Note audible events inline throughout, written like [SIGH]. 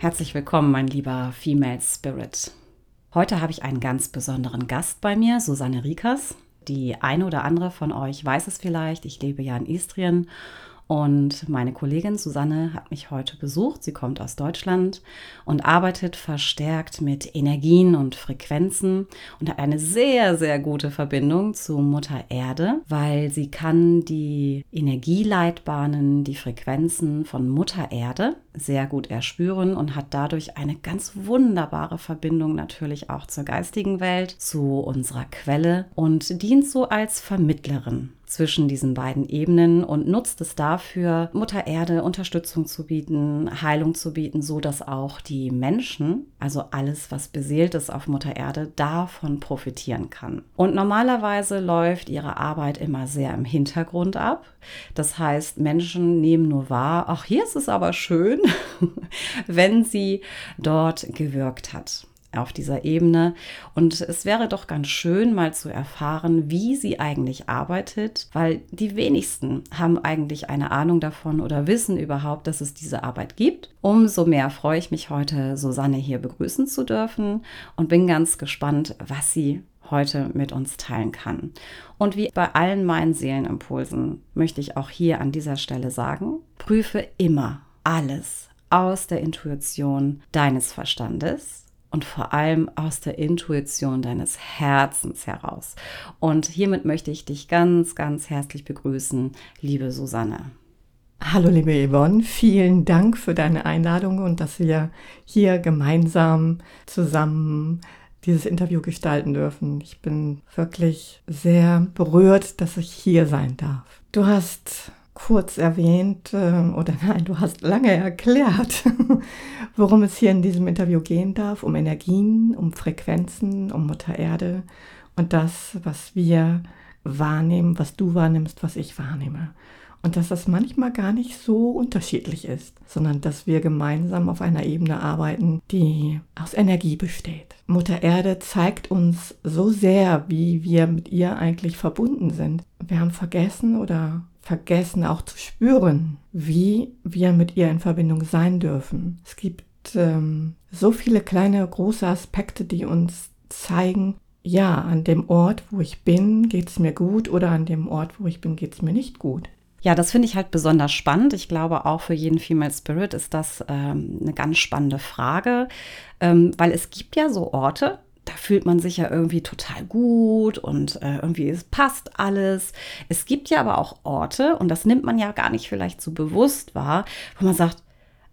Herzlich willkommen, mein lieber Female Spirit. Heute habe ich einen ganz besonderen Gast bei mir, Susanne Riekers. Die eine oder andere von euch weiß es vielleicht. Ich lebe ja in Istrien und meine Kollegin Susanne hat mich heute besucht. Sie kommt aus Deutschland und arbeitet verstärkt mit Energien und Frequenzen und hat eine sehr, sehr gute Verbindung zu Mutter Erde, weil sie kann die Energieleitbahnen, die Frequenzen von Mutter Erde sehr gut erspüren und hat dadurch eine ganz wunderbare Verbindung natürlich auch zur geistigen Welt, zu unserer Quelle und dient so als Vermittlerin zwischen diesen beiden Ebenen und nutzt es dafür, Mutter Erde Unterstützung zu bieten, Heilung zu bieten, so dass auch die Menschen, also alles, was beseelt ist auf Mutter Erde, davon profitieren kann. Und normalerweise läuft ihre Arbeit immer sehr im Hintergrund ab. Das heißt, Menschen nehmen nur wahr, ach, hier ist es aber schön, [LAUGHS] wenn sie dort gewirkt hat auf dieser Ebene. Und es wäre doch ganz schön, mal zu erfahren, wie sie eigentlich arbeitet, weil die wenigsten haben eigentlich eine Ahnung davon oder wissen überhaupt, dass es diese Arbeit gibt. Umso mehr freue ich mich heute, Susanne hier begrüßen zu dürfen und bin ganz gespannt, was sie heute mit uns teilen kann. Und wie bei allen meinen Seelenimpulsen möchte ich auch hier an dieser Stelle sagen, prüfe immer alles aus der Intuition deines Verstandes und vor allem aus der Intuition deines Herzens heraus. Und hiermit möchte ich dich ganz, ganz herzlich begrüßen, liebe Susanne. Hallo liebe Yvonne, vielen Dank für deine Einladung und dass wir hier gemeinsam zusammen dieses Interview gestalten dürfen. Ich bin wirklich sehr berührt, dass ich hier sein darf. Du hast kurz erwähnt, äh, oder [LAUGHS] nein, du hast lange erklärt, [LAUGHS] worum es hier in diesem Interview gehen darf, um Energien, um Frequenzen, um Mutter Erde und das, was wir wahrnehmen, was du wahrnimmst, was ich wahrnehme. Und dass das manchmal gar nicht so unterschiedlich ist, sondern dass wir gemeinsam auf einer Ebene arbeiten, die aus Energie besteht. Mutter Erde zeigt uns so sehr, wie wir mit ihr eigentlich verbunden sind. Wir haben vergessen oder vergessen auch zu spüren, wie wir mit ihr in Verbindung sein dürfen. Es gibt ähm, so viele kleine, große Aspekte, die uns zeigen, ja, an dem Ort, wo ich bin, geht es mir gut oder an dem Ort, wo ich bin, geht es mir nicht gut. Ja, das finde ich halt besonders spannend. Ich glaube, auch für jeden Female Spirit ist das ähm, eine ganz spannende Frage, ähm, weil es gibt ja so Orte, da fühlt man sich ja irgendwie total gut und äh, irgendwie es passt alles. Es gibt ja aber auch Orte, und das nimmt man ja gar nicht vielleicht so bewusst wahr, wo man sagt,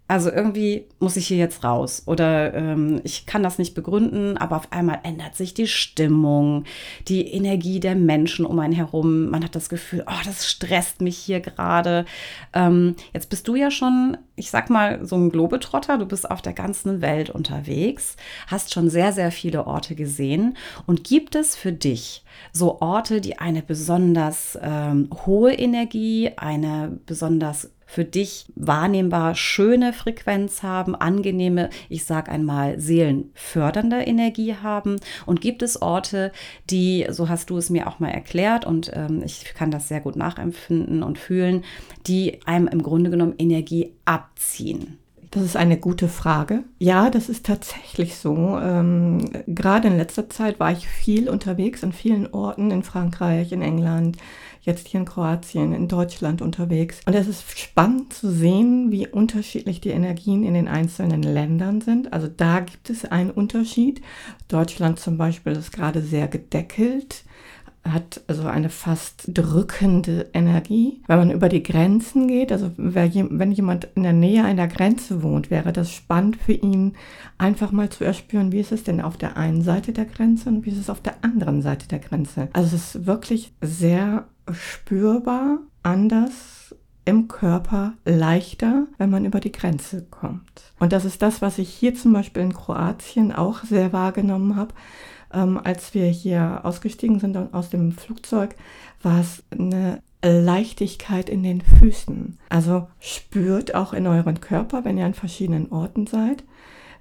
also irgendwie muss ich hier jetzt raus oder ähm, ich kann das nicht begründen, aber auf einmal ändert sich die Stimmung, die Energie der Menschen um einen herum. Man hat das Gefühl, oh, das stresst mich hier gerade. Ähm, jetzt bist du ja schon, ich sag mal, so ein Globetrotter. Du bist auf der ganzen Welt unterwegs, hast schon sehr, sehr viele Orte gesehen. Und gibt es für dich so Orte, die eine besonders ähm, hohe Energie, eine besonders für dich wahrnehmbar schöne Frequenz haben, angenehme, ich sage einmal seelenfördernde Energie haben? Und gibt es Orte, die, so hast du es mir auch mal erklärt und ähm, ich kann das sehr gut nachempfinden und fühlen, die einem im Grunde genommen Energie abziehen? Das ist eine gute Frage. Ja, das ist tatsächlich so. Ähm, gerade in letzter Zeit war ich viel unterwegs an vielen Orten in Frankreich, in England, jetzt hier in Kroatien, in Deutschland unterwegs. Und es ist spannend zu sehen, wie unterschiedlich die Energien in den einzelnen Ländern sind. Also da gibt es einen Unterschied. Deutschland zum Beispiel ist gerade sehr gedeckelt hat also eine fast drückende Energie. Wenn man über die Grenzen geht, also wenn jemand in der Nähe einer Grenze wohnt, wäre das spannend für ihn, einfach mal zu erspüren, wie ist es denn auf der einen Seite der Grenze und wie ist es auf der anderen Seite der Grenze. Also es ist wirklich sehr spürbar anders im Körper leichter, wenn man über die Grenze kommt. Und das ist das, was ich hier zum Beispiel in Kroatien auch sehr wahrgenommen habe. Ähm, als wir hier ausgestiegen sind aus dem Flugzeug, war es eine Leichtigkeit in den Füßen. Also spürt auch in euren Körper, wenn ihr an verschiedenen Orten seid,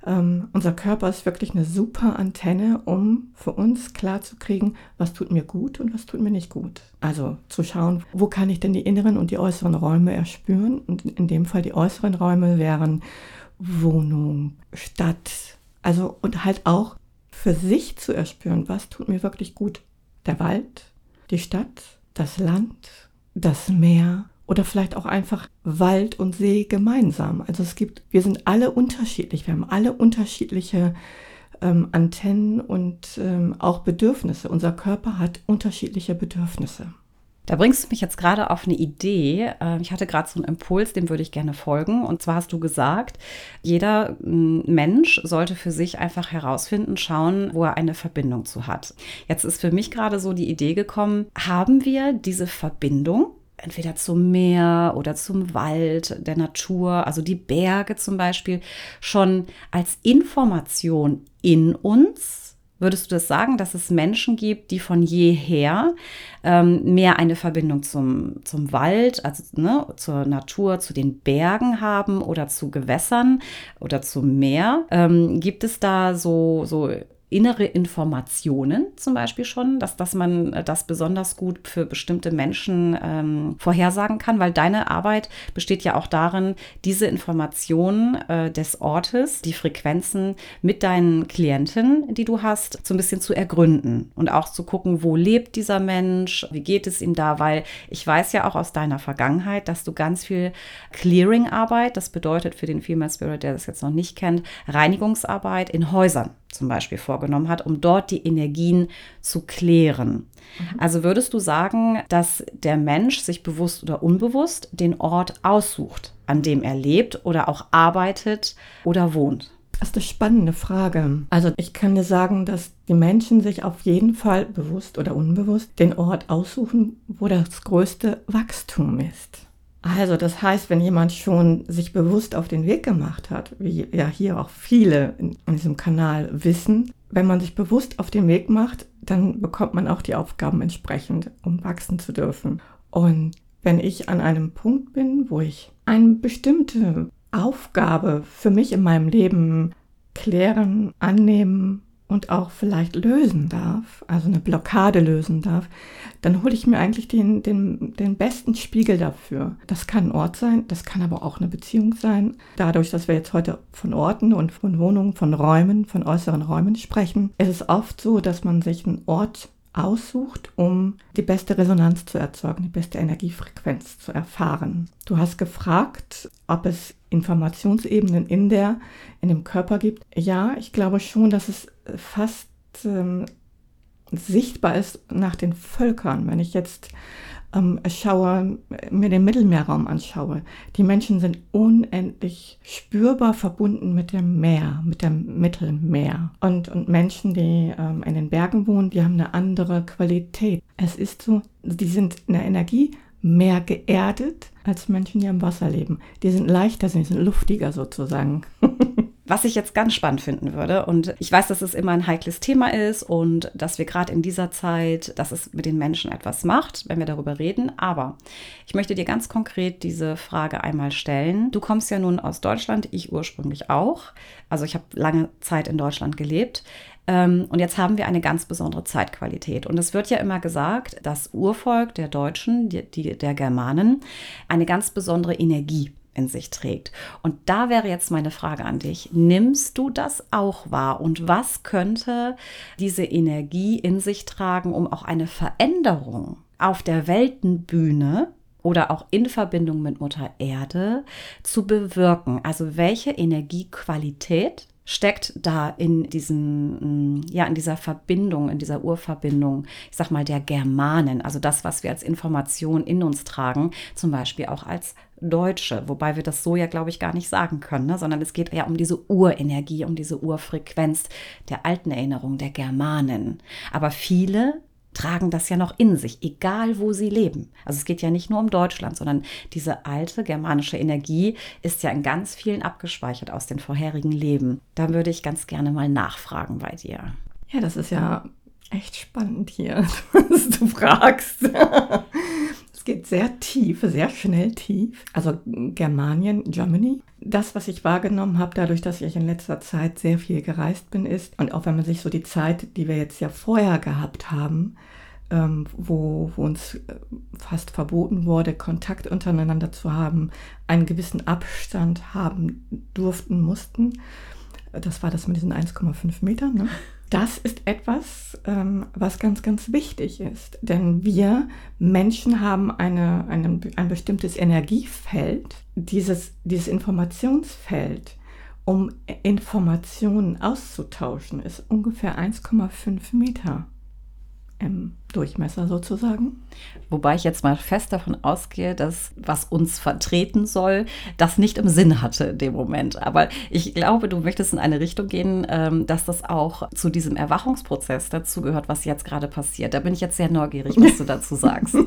ähm, unser Körper ist wirklich eine super Antenne, um für uns klarzukriegen, was tut mir gut und was tut mir nicht gut. Also zu schauen, wo kann ich denn die inneren und die äußeren Räume erspüren. Und in dem Fall die äußeren Räume wären Wohnung, Stadt. Also und halt auch für sich zu erspüren, was tut mir wirklich gut. Der Wald, die Stadt, das Land, das Meer oder vielleicht auch einfach Wald und See gemeinsam. Also es gibt, wir sind alle unterschiedlich, wir haben alle unterschiedliche ähm, Antennen und ähm, auch Bedürfnisse. Unser Körper hat unterschiedliche Bedürfnisse. Da bringst du mich jetzt gerade auf eine Idee. Ähm, ich hatte gerade so einen Impuls, dem würde ich gerne folgen. Und zwar hast du gesagt, jeder Mensch sollte für sich einfach herausfinden, schauen, wo er eine Verbindung zu hat. Jetzt ist für mich gerade so die Idee gekommen, haben wir diese Verbindung? Entweder zum Meer oder zum Wald, der Natur, also die Berge zum Beispiel, schon als Information in uns Würdest du das sagen, dass es Menschen gibt, die von jeher ähm, mehr eine Verbindung zum, zum Wald, also ne, zur Natur, zu den Bergen haben oder zu Gewässern oder zum Meer? Ähm, gibt es da so, so innere Informationen zum Beispiel schon, dass, dass man äh, das besonders gut für bestimmte Menschen ähm, vorhersagen kann, weil deine Arbeit besteht ja auch darin, diese Informationen äh, des Ortes, die Frequenzen mit deinen Klienten, die du hast, so ein bisschen zu ergründen und auch zu gucken, wo lebt dieser Mensch, wie geht es ihm da, weil ich weiß ja auch aus deiner Vergangenheit, dass du ganz viel Clearing-Arbeit, das bedeutet für den Female Spirit, der das jetzt noch nicht kennt, Reinigungsarbeit in Häusern zum Beispiel vorgenommen hat, um dort die Energien zu klären. Mhm. Also würdest du sagen, dass der Mensch sich bewusst oder unbewusst den Ort aussucht, an dem er lebt oder auch arbeitet oder wohnt? Das ist eine spannende Frage. Also ich kann dir sagen, dass die Menschen sich auf jeden Fall bewusst oder unbewusst den Ort aussuchen, wo das größte Wachstum ist. Also das heißt, wenn jemand schon sich bewusst auf den Weg gemacht hat, wie ja hier auch viele in, diesem Kanal wissen, wenn man sich bewusst auf den Weg macht, dann bekommt man auch die Aufgaben entsprechend, um wachsen zu dürfen. Und wenn ich an einem Punkt bin, wo ich eine bestimmte Aufgabe für mich in meinem Leben klären, annehmen und auch vielleicht lösen darf, also eine Blockade lösen darf, dann hole ich mir eigentlich den, den, den besten Spiegel dafür. Das kann ein Ort sein, das kann aber auch eine Beziehung sein. Dadurch, dass wir jetzt heute von Orten und von Wohnungen, von Räumen, von äußeren Räumen sprechen, ist es oft so, dass man sich einen Ort aussucht, um die beste Resonanz zu erzeugen, die beste Energiefrequenz zu erfahren. Du hast gefragt, ob es Informationsebenen in der, in dem Körper gibt. Ja, ich glaube schon, dass es fast ähm, sichtbar ist nach den Völkern. Wenn ich jetzt ähm, schaue, mir den Mittelmeerraum anschaue, die Menschen sind unendlich spürbar verbunden mit dem Meer, mit dem Mittelmeer. Und, und Menschen, die ähm, in den Bergen wohnen, die haben eine andere Qualität. Es ist so, die sind in der Energie mehr geerdet als Menschen, die am Wasser leben. Die sind leichter, sie sind luftiger sozusagen. [LAUGHS] Was ich jetzt ganz spannend finden würde, und ich weiß, dass es immer ein heikles Thema ist und dass wir gerade in dieser Zeit, dass es mit den Menschen etwas macht, wenn wir darüber reden. Aber ich möchte dir ganz konkret diese Frage einmal stellen. Du kommst ja nun aus Deutschland, ich ursprünglich auch. Also ich habe lange Zeit in Deutschland gelebt. Ähm, und jetzt haben wir eine ganz besondere Zeitqualität. Und es wird ja immer gesagt, das Urvolk der Deutschen, die, die, der Germanen, eine ganz besondere Energie in sich trägt. Und da wäre jetzt meine Frage an dich. Nimmst du das auch wahr? Und was könnte diese Energie in sich tragen, um auch eine Veränderung auf der Weltenbühne oder auch in Verbindung mit Mutter Erde zu bewirken? Also welche Energiequalität steckt da in diesen, ja, in dieser Verbindung, in dieser Urverbindung, ich sag mal, der Germanen, also das, was wir als Information in uns tragen, zum Beispiel auch als Deutsche, wobei wir das so ja, glaube ich, gar nicht sagen können, ne? sondern es geht ja um diese Urenergie, um diese Urfrequenz der alten Erinnerung der Germanen. Aber viele tragen das ja noch in sich, egal wo sie leben. Also es geht ja nicht nur um Deutschland, sondern diese alte germanische Energie ist ja in ganz vielen abgespeichert aus den vorherigen Leben. Da würde ich ganz gerne mal nachfragen bei dir. Ja, das ist ja echt spannend hier, [LAUGHS] was du fragst. Geht sehr tief, sehr schnell tief. Also Germanien, Germany. Das, was ich wahrgenommen habe, dadurch, dass ich in letzter Zeit sehr viel gereist bin, ist, und auch wenn man sich so die Zeit, die wir jetzt ja vorher gehabt haben, ähm, wo, wo uns äh, fast verboten wurde, Kontakt untereinander zu haben, einen gewissen Abstand haben durften, mussten. Das war das mit diesen 1,5 Metern. Ne? Das ist etwas, ähm, was ganz, ganz wichtig ist. Denn wir Menschen haben eine, eine, ein bestimmtes Energiefeld, dieses, dieses Informationsfeld, um Informationen auszutauschen, ist ungefähr 1,5 Meter im Durchmesser sozusagen. Wobei ich jetzt mal fest davon ausgehe, dass was uns vertreten soll, das nicht im Sinn hatte in dem Moment. Aber ich glaube, du möchtest in eine Richtung gehen, ähm, dass das auch zu diesem Erwachungsprozess dazugehört, was jetzt gerade passiert. Da bin ich jetzt sehr neugierig, was du [LAUGHS] dazu sagst. [LAUGHS]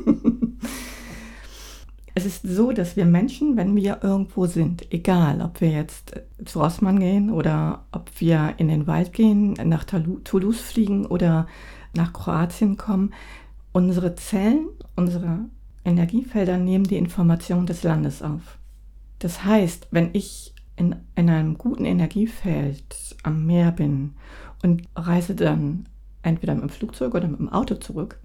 Es ist so, dass wir Menschen, wenn wir irgendwo sind, egal ob wir jetzt zu Rossmann gehen oder ob wir in den Wald gehen, nach Toulouse fliegen oder nach Kroatien kommen, unsere Zellen, unsere Energiefelder nehmen die Information des Landes auf. Das heißt, wenn ich in, in einem guten Energiefeld am Meer bin und reise dann entweder mit dem Flugzeug oder mit dem Auto zurück,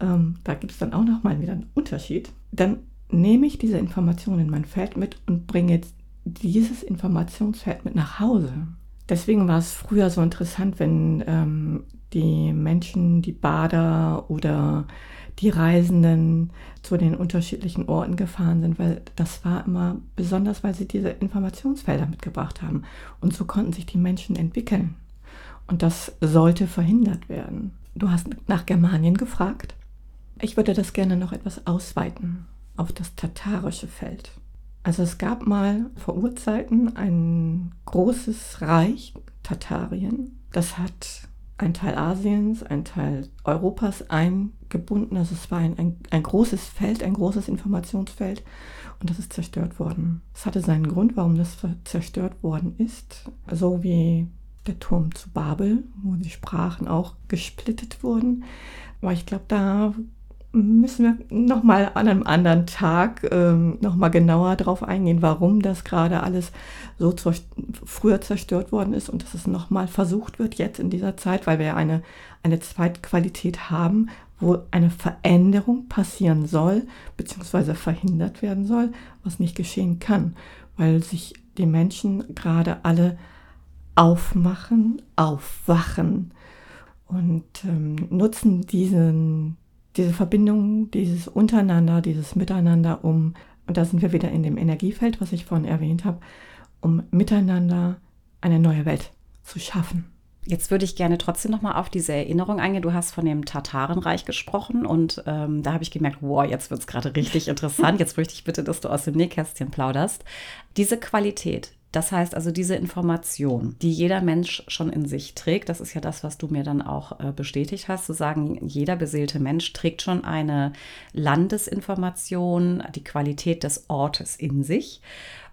ähm, da gibt es dann auch nochmal wieder einen Unterschied, dann nehme ich diese Information in mein Feld mit und bringe dieses Informationsfeld mit nach Hause. Deswegen war es früher so interessant, wenn ähm, die Menschen, die Bader oder die Reisenden zu den unterschiedlichen Orten gefahren sind, weil das war immer besonders, weil sie diese Informationsfelder mitgebracht haben. Und so konnten sich die Menschen entwickeln. Und das sollte verhindert werden. Du hast nach Germanien gefragt. Ich würde das gerne noch etwas ausweiten auf das tatarische Feld. Also es gab mal vor Urzeiten ein großes Reich, Tatarien. Das hat ein Teil Asiens, ein Teil Europas eingebunden. Also es war ein, ein, ein großes Feld, ein großes Informationsfeld und das ist zerstört worden. Es hatte seinen Grund, warum das zerstört worden ist. So wie der Turm zu Babel, wo die Sprachen auch gesplittet wurden. Aber ich glaube, da müssen wir nochmal an einem anderen Tag ähm, nochmal genauer darauf eingehen, warum das gerade alles so zur, früher zerstört worden ist und dass es nochmal versucht wird jetzt in dieser Zeit, weil wir eine, eine Zweitqualität haben, wo eine Veränderung passieren soll, beziehungsweise verhindert werden soll, was nicht geschehen kann, weil sich die Menschen gerade alle aufmachen, aufwachen und ähm, nutzen diesen diese Verbindung, dieses Untereinander, dieses Miteinander, um, und da sind wir wieder in dem Energiefeld, was ich vorhin erwähnt habe, um miteinander eine neue Welt zu schaffen. Jetzt würde ich gerne trotzdem noch mal auf diese Erinnerung eingehen. Du hast von dem Tatarenreich gesprochen und ähm, da habe ich gemerkt, wow, jetzt wird es gerade richtig [LAUGHS] interessant. Jetzt möchte ich bitte, dass du aus dem Nähkästchen plauderst. Diese Qualität, das heißt also diese Information, die jeder Mensch schon in sich trägt, das ist ja das, was du mir dann auch äh, bestätigt hast, zu sagen, jeder beseelte Mensch trägt schon eine Landesinformation, die Qualität des Ortes in sich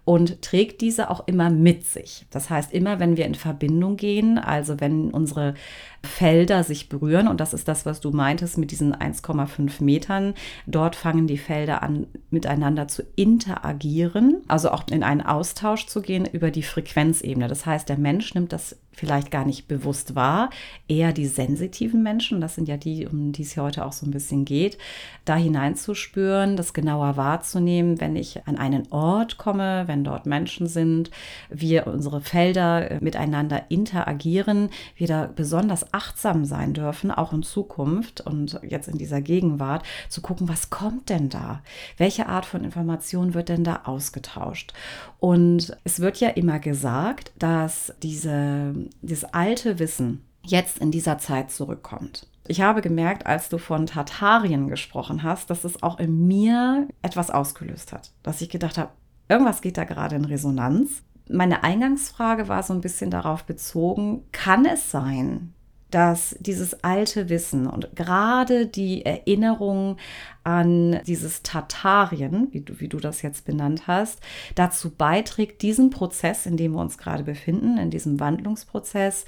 und trägt diese auch immer mit sich. Das heißt, immer wenn wir in Verbindung gehen, also wenn unsere Felder sich berühren, und das ist das, was du meintest mit diesen 1,5 Metern, dort fangen die Felder an, miteinander zu interagieren, also auch in einen Austausch zu gehen über die Frequenzebene. Das heißt, der Mensch nimmt das vielleicht gar nicht bewusst wahr, eher die sensitiven Menschen, das sind ja die, um die es heute auch so ein bisschen geht, da hineinzuspüren, das genauer wahrzunehmen, wenn ich an einen Ort komme, wenn dort Menschen sind, wir unsere Felder äh, miteinander interagieren, wir da besonders achtsam sein dürfen, auch in Zukunft und jetzt in dieser Gegenwart, zu gucken, was kommt denn da? Welche Art von Information wird denn da ausgetauscht? Und es wird ja immer gesagt, dass diese, dieses alte Wissen jetzt in dieser Zeit zurückkommt. Ich habe gemerkt, als du von Tartarien gesprochen hast, dass es auch in mir etwas ausgelöst hat. Dass ich gedacht habe, irgendwas geht da gerade in Resonanz. Meine Eingangsfrage war so ein bisschen darauf bezogen, kann es sein, dass dieses alte Wissen und gerade die Erinnerung an dieses Tatarien, wie du, wie du das jetzt benannt hast, dazu beiträgt, diesen Prozess, in dem wir uns gerade befinden, in diesem Wandlungsprozess,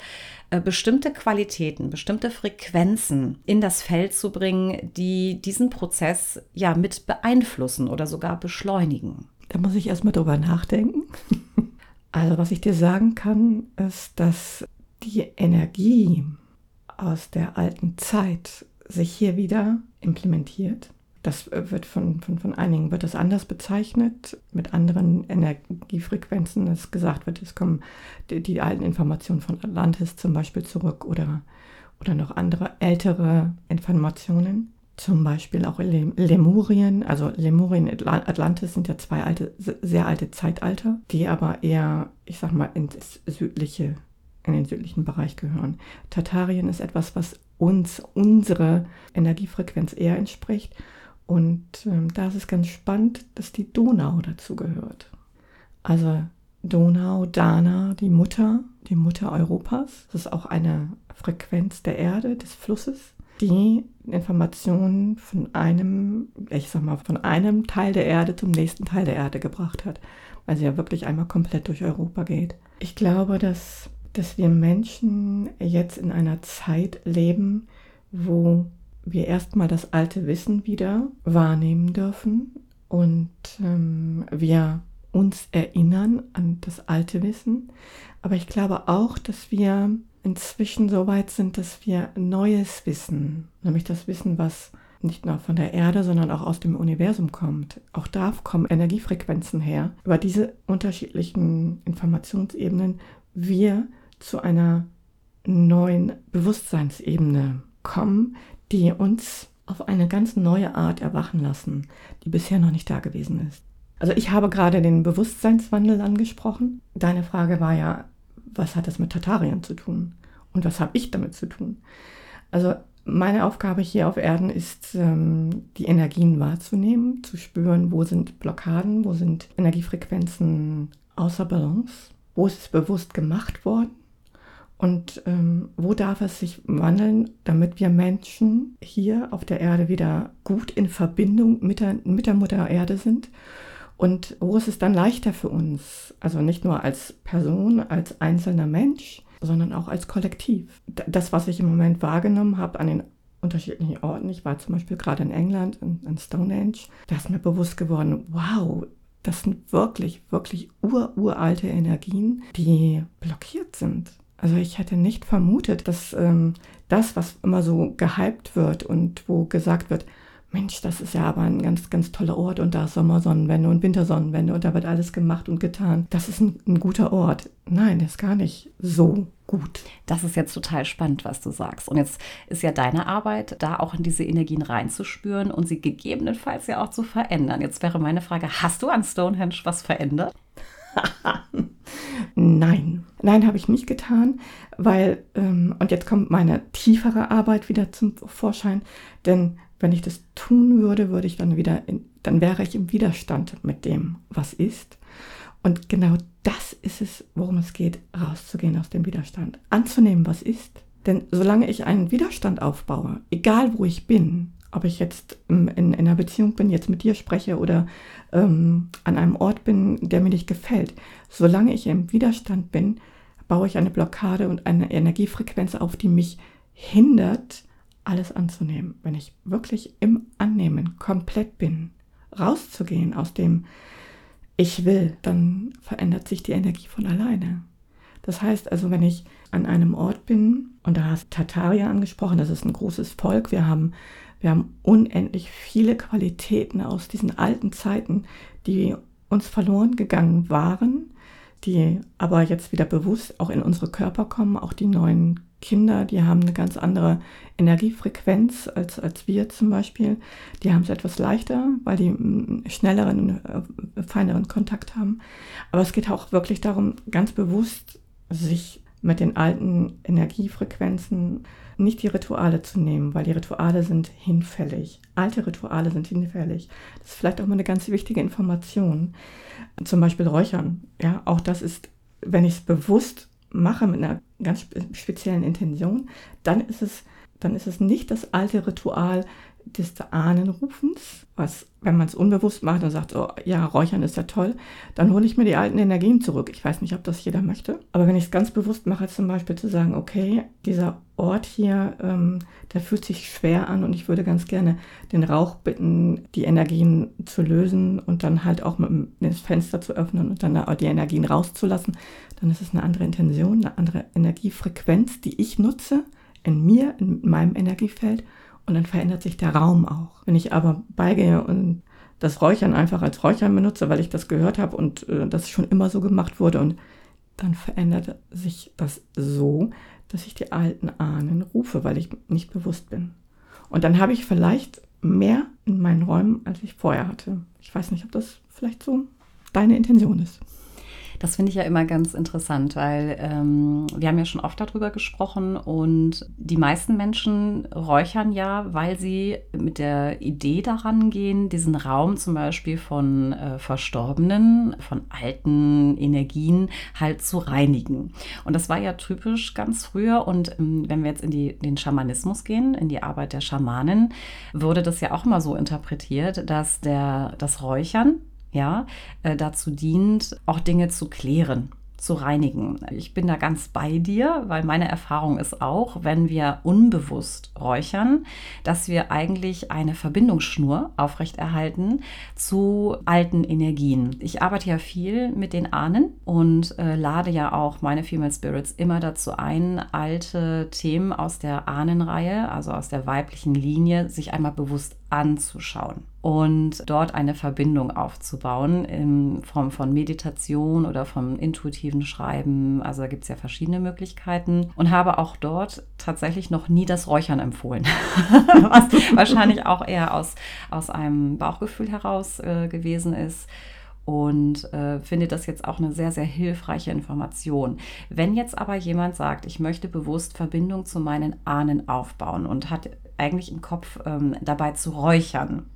äh, bestimmte Qualitäten, bestimmte Frequenzen in das Feld zu bringen, die diesen Prozess ja mit beeinflussen oder sogar beschleunigen. Da muss ich erstmal drüber nachdenken. Also was ich dir sagen kann, ist, dass die Energie, aus der alten Zeit sich hier wieder implementiert. Das wird von, von, von einigen wird das anders bezeichnet, mit anderen Energiefrequenzen, dass gesagt wird, es kommen die, die alten Informationen von Atlantis zum Beispiel zurück oder, oder noch andere ältere Informationen. Zum Beispiel auch Lemurien, also Lemurien und Atlantis sind ja zwei alte, sehr alte Zeitalter, die aber eher, ich sag mal, ins südliche, in den südlichen Bereich gehören. Tartarien ist etwas, was uns, unsere Energiefrequenz eher entspricht. Und ähm, da ist es ganz spannend, dass die Donau dazu gehört. Also Donau, Dana, die Mutter, die Mutter Europas. Das ist auch eine Frequenz der Erde, des Flusses, die Informationen von einem, ich sag mal, von einem Teil der Erde zum nächsten Teil der Erde gebracht hat, weil sie ja wirklich einmal komplett durch Europa geht. Ich glaube, dass, dass wir Menschen jetzt in einer Zeit leben, wo wir erstmal das alte Wissen wieder wahrnehmen dürfen und ähm, wir uns erinnern an das alte Wissen. Aber ich glaube auch, dass wir inzwischen so weit sind, dass wir neues Wissen, nämlich das Wissen, was nicht nur von der Erde, sondern auch aus dem Universum kommt. Auch da kommen Energiefrequenzen her. Über diese unterschiedlichen Informationsebenen wir zu einer neuen Bewusstseinsebene kommen, die uns auf eine ganz neue Art erwachen lassen, die bisher noch nicht da gewesen ist. Also ich habe gerade den Bewusstseinswandel angesprochen. Deine Frage war ja, was hat das mit Tatarien zu tun? Und was habe ich damit zu tun? Also meine Aufgabe hier auf Erden ist, ähm, die Energien wahrzunehmen, zu spüren, wo sind Blockaden, wo sind Energiefrequenzen außer Balance, wo ist es bewusst gemacht worden und ähm, wo darf es sich wandeln, damit wir Menschen hier auf der Erde wieder gut in Verbindung mit der, mit der Mutter Erde sind und wo ist es dann leichter für uns, also nicht nur als Person, als einzelner Mensch, sondern auch als Kollektiv. Das, was ich im Moment wahrgenommen habe an den unterschiedlichen Orten, ich war zum Beispiel gerade in England, in, in Stonehenge, da ist mir bewusst geworden, wow, das sind wirklich, wirklich ur-uralte Energien, die blockiert sind. Also ich hätte nicht vermutet, dass ähm, das, was immer so gehypt wird und wo gesagt wird, Mensch, das ist ja aber ein ganz, ganz toller Ort und da ist Sommersonnenwende und Wintersonnenwende und da wird alles gemacht und getan. Das ist ein, ein guter Ort. Nein, der ist gar nicht so gut. Das ist jetzt total spannend, was du sagst. Und jetzt ist ja deine Arbeit, da auch in diese Energien reinzuspüren und sie gegebenenfalls ja auch zu verändern. Jetzt wäre meine Frage, hast du an Stonehenge was verändert? [LAUGHS] Nein, nein, habe ich nicht getan, weil, ähm, und jetzt kommt meine tiefere Arbeit wieder zum Vorschein, denn wenn ich das tun würde, würde ich dann wieder, in, dann wäre ich im Widerstand mit dem, was ist. Und genau das ist es, worum es geht, rauszugehen aus dem Widerstand, anzunehmen, was ist. Denn solange ich einen Widerstand aufbaue, egal wo ich bin, ob ich jetzt in, in, einer Beziehung bin, jetzt mit dir spreche oder ähm, an einem Ort bin, der mir nicht gefällt, solange ich im Widerstand bin, baue ich eine Blockade und eine Energiefrequenz auf, die mich hindert, alles anzunehmen, wenn ich wirklich im Annehmen komplett bin, rauszugehen aus dem Ich will, dann verändert sich die Energie von alleine. Das heißt also, wenn ich an einem Ort bin, und da hast Tataria angesprochen, das ist ein großes Volk, wir haben, wir haben unendlich viele Qualitäten aus diesen alten Zeiten, die uns verloren gegangen waren, die aber jetzt wieder bewusst auch in unsere Körper kommen, auch die neuen Kinder, die haben eine ganz andere Energiefrequenz als, als wir zum Beispiel. Die haben es etwas leichter, weil die einen schnelleren, äh, feineren Kontakt haben. Aber es geht auch wirklich darum, ganz bewusst sich mit den alten Energiefrequenzen nicht die Rituale zu nehmen, weil die Rituale sind hinfällig. Alte Rituale sind hinfällig. Das ist vielleicht auch mal eine ganz wichtige Information. Zum Beispiel Räuchern. Ja, auch das ist, wenn ich es bewusst mache mit einer ganz speziellen Intention, dann ist es, dann ist es nicht das alte Ritual des Ahnenrufens, was, wenn man es unbewusst macht und sagt, oh ja, Räuchern ist ja toll, dann hole ich mir die alten Energien zurück. Ich weiß nicht, ob das jeder möchte. Aber wenn ich es ganz bewusst mache, zum Beispiel zu sagen, okay, dieser Ort hier, ähm, der fühlt sich schwer an und ich würde ganz gerne den Rauch bitten, die Energien zu lösen und dann halt auch mit dem Fenster zu öffnen und dann die Energien rauszulassen, dann ist es eine andere Intention, eine andere Energiefrequenz, die ich nutze in mir, in meinem Energiefeld Und dann verändert sich der Raum auch. Wenn ich aber beigehe und das Räuchern einfach als Räuchern benutze, weil ich das gehört habe und äh, das schon immer so gemacht wurde und dann verändert sich das so, dass ich die alten Ahnen rufe, weil ich nicht bewusst bin. Und dann habe ich vielleicht mehr in meinen Räumen, als ich vorher hatte. Ich weiß nicht, ob das vielleicht so deine Intention ist. Das finde ich ja immer ganz interessant, weil ähm, wir haben ja schon oft darüber gesprochen und die meisten Menschen räuchern ja, weil sie mit der Idee daran gehen, diesen Raum zum Beispiel von äh, Verstorbenen, von alten Energien halt zu reinigen. Und das war ja typisch ganz früher und ähm, wenn wir jetzt in die, den Schamanismus gehen, in die Arbeit der Schamanen, wurde das ja auch immer so interpretiert, dass der, das Räuchern ja, äh, dazu dient, auch Dinge zu klären zu reinigen. Ich bin da ganz bei dir, weil meine Erfahrung ist auch, wenn wir unbewusst räuchern, dass wir eigentlich eine Verbindungsschnur aufrechterhalten zu alten Energien. Ich arbeite ja viel mit den Ahnen und äh, lade ja auch meine Female Spirits immer dazu ein, alte Themen aus der Ahnenreihe, also aus der weiblichen Linie, sich einmal bewusst anzuschauen und dort eine Verbindung aufzubauen in Form von Meditation oder vom intuitiven Schreiben. Also da gibt es ja verschiedene Möglichkeiten und habe auch dort tatsächlich noch nie das Räuchern empfohlen, [LAUGHS] was wahrscheinlich auch eher aus, aus einem Bauchgefühl heraus äh, gewesen ist und äh, finde das jetzt auch eine sehr, sehr hilfreiche Information. Wenn jetzt aber jemand sagt, ich möchte bewusst Verbindung zu meinen Ahnen aufbauen und hat eigentlich im Kopf ähm, dabei zu räuchern,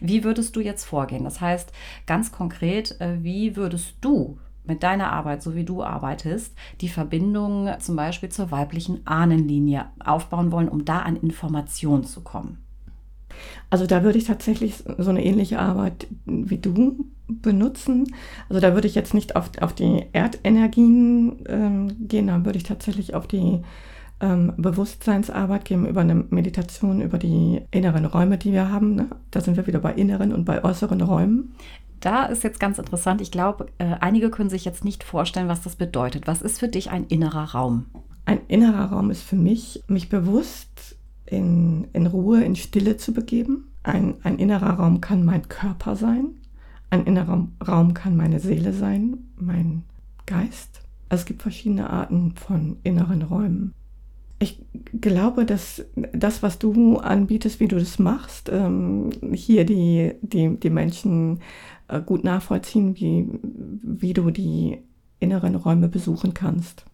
wie würdest du jetzt vorgehen? Das heißt, ganz konkret, äh, wie würdest du mit deiner Arbeit, so wie du arbeitest, die Verbindung zum Beispiel zur weiblichen Ahnenlinie aufbauen wollen, um da an Informationen zu kommen? Also da würde ich tatsächlich so eine ähnliche Arbeit wie du benutzen. Also da würde ich jetzt nicht auf, auf die Erdenergien ähm, gehen, da würde ich tatsächlich auf die ähm, Bewusstseinsarbeit gehen, über eine Meditation, über die inneren Räume, die wir haben. Ne? Da sind wir wieder bei inneren und bei äußeren Räumen. Da ist jetzt ganz interessant. Ich glaube, äh, einige können sich jetzt nicht vorstellen, was das bedeutet. Was ist für dich ein innerer Raum? Ein innerer Raum ist für mich, mich bewusst in, in Ruhe, in Stille zu begeben. Ein, ein innerer Raum kann mein Körper sein. Ein innerer Raum kann meine Seele sein, mein Geist. Also es gibt verschiedene Arten von inneren Räumen. Ich glaube, dass das, was du anbietest, wie du das machst, ähm, hier die, die, die Menschen äh, gut nachvollziehen, wie, wie du die inneren Räume besuchen kannst.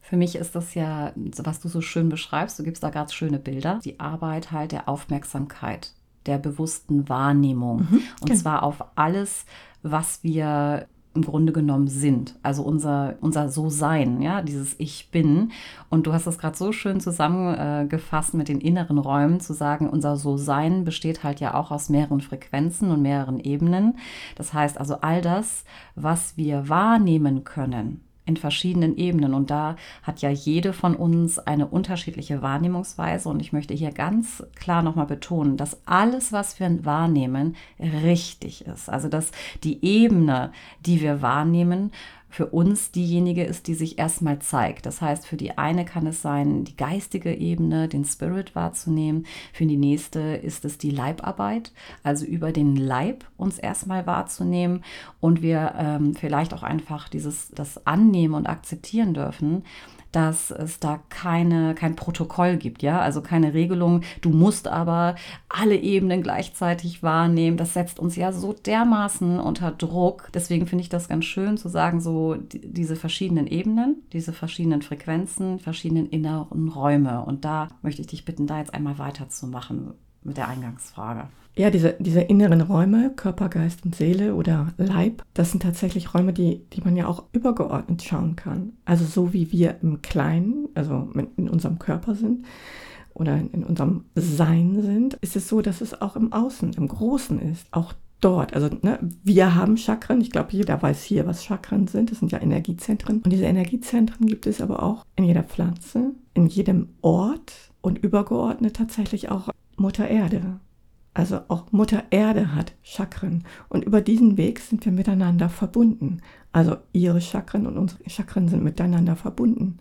Für mich ist das ja, was du so schön beschreibst, du gibst da ganz schöne Bilder, die Arbeit halt der Aufmerksamkeit, der bewussten Wahrnehmung. Mhm, und genau. zwar auf alles, was wir im Grunde genommen sind. Also unser, unser So-Sein, ja, dieses Ich bin. Und du hast das gerade so schön zusammengefasst mit den inneren Räumen, zu sagen, unser So-Sein besteht halt ja auch aus mehreren Frequenzen und mehreren Ebenen. Das heißt also all das, was wir wahrnehmen können, in verschiedenen Ebenen. Und da hat ja jede von uns eine unterschiedliche Wahrnehmungsweise. Und ich möchte hier ganz klar nochmal betonen, dass alles, was wir wahrnehmen, richtig ist. Also dass die Ebene, die wir wahrnehmen, für uns diejenige ist, die sich erstmal zeigt. Das heißt, für die eine kann es sein, die geistige Ebene, den Spirit wahrzunehmen. Für die nächste ist es die Leibarbeit, also über den Leib uns erstmal wahrzunehmen und wir ähm, vielleicht auch einfach dieses, das annehmen und akzeptieren dürfen, dass es da keine, kein Protokoll gibt, ja, also keine Regelung, du musst aber alle Ebenen gleichzeitig wahrnehmen. Das setzt uns ja so dermaßen unter Druck. Deswegen finde ich das ganz schön zu sagen, so die, diese verschiedenen Ebenen, diese verschiedenen Frequenzen, verschiedenen inneren Räume. Und da möchte ich dich bitten, da jetzt einmal weiterzumachen mit der Eingangsfrage. Ja, diese, diese inneren Räume, Körper, Geist und Seele oder Leib, das sind tatsächlich Räume, die, die man ja auch übergeordnet schauen kann. Also so wie wir im Kleinen, also in unserem Körper sind oder in, unserem Sein sind, ist es so, dass es auch im Außen, im Großen ist. Auch dort. Also ne, wir haben Chakren. Ich glaube, jeder weiß hier, was Chakren sind. Das sind ja Energiezentren. Und diese Energiezentren gibt es aber auch in jeder Pflanze, in jedem Ort und übergeordnet tatsächlich auch Mutter Erde. Also auch Mutter Erde hat Chakren und über diesen Weg sind wir miteinander verbunden. Also ihre Chakren und unsere Chakren sind miteinander verbunden.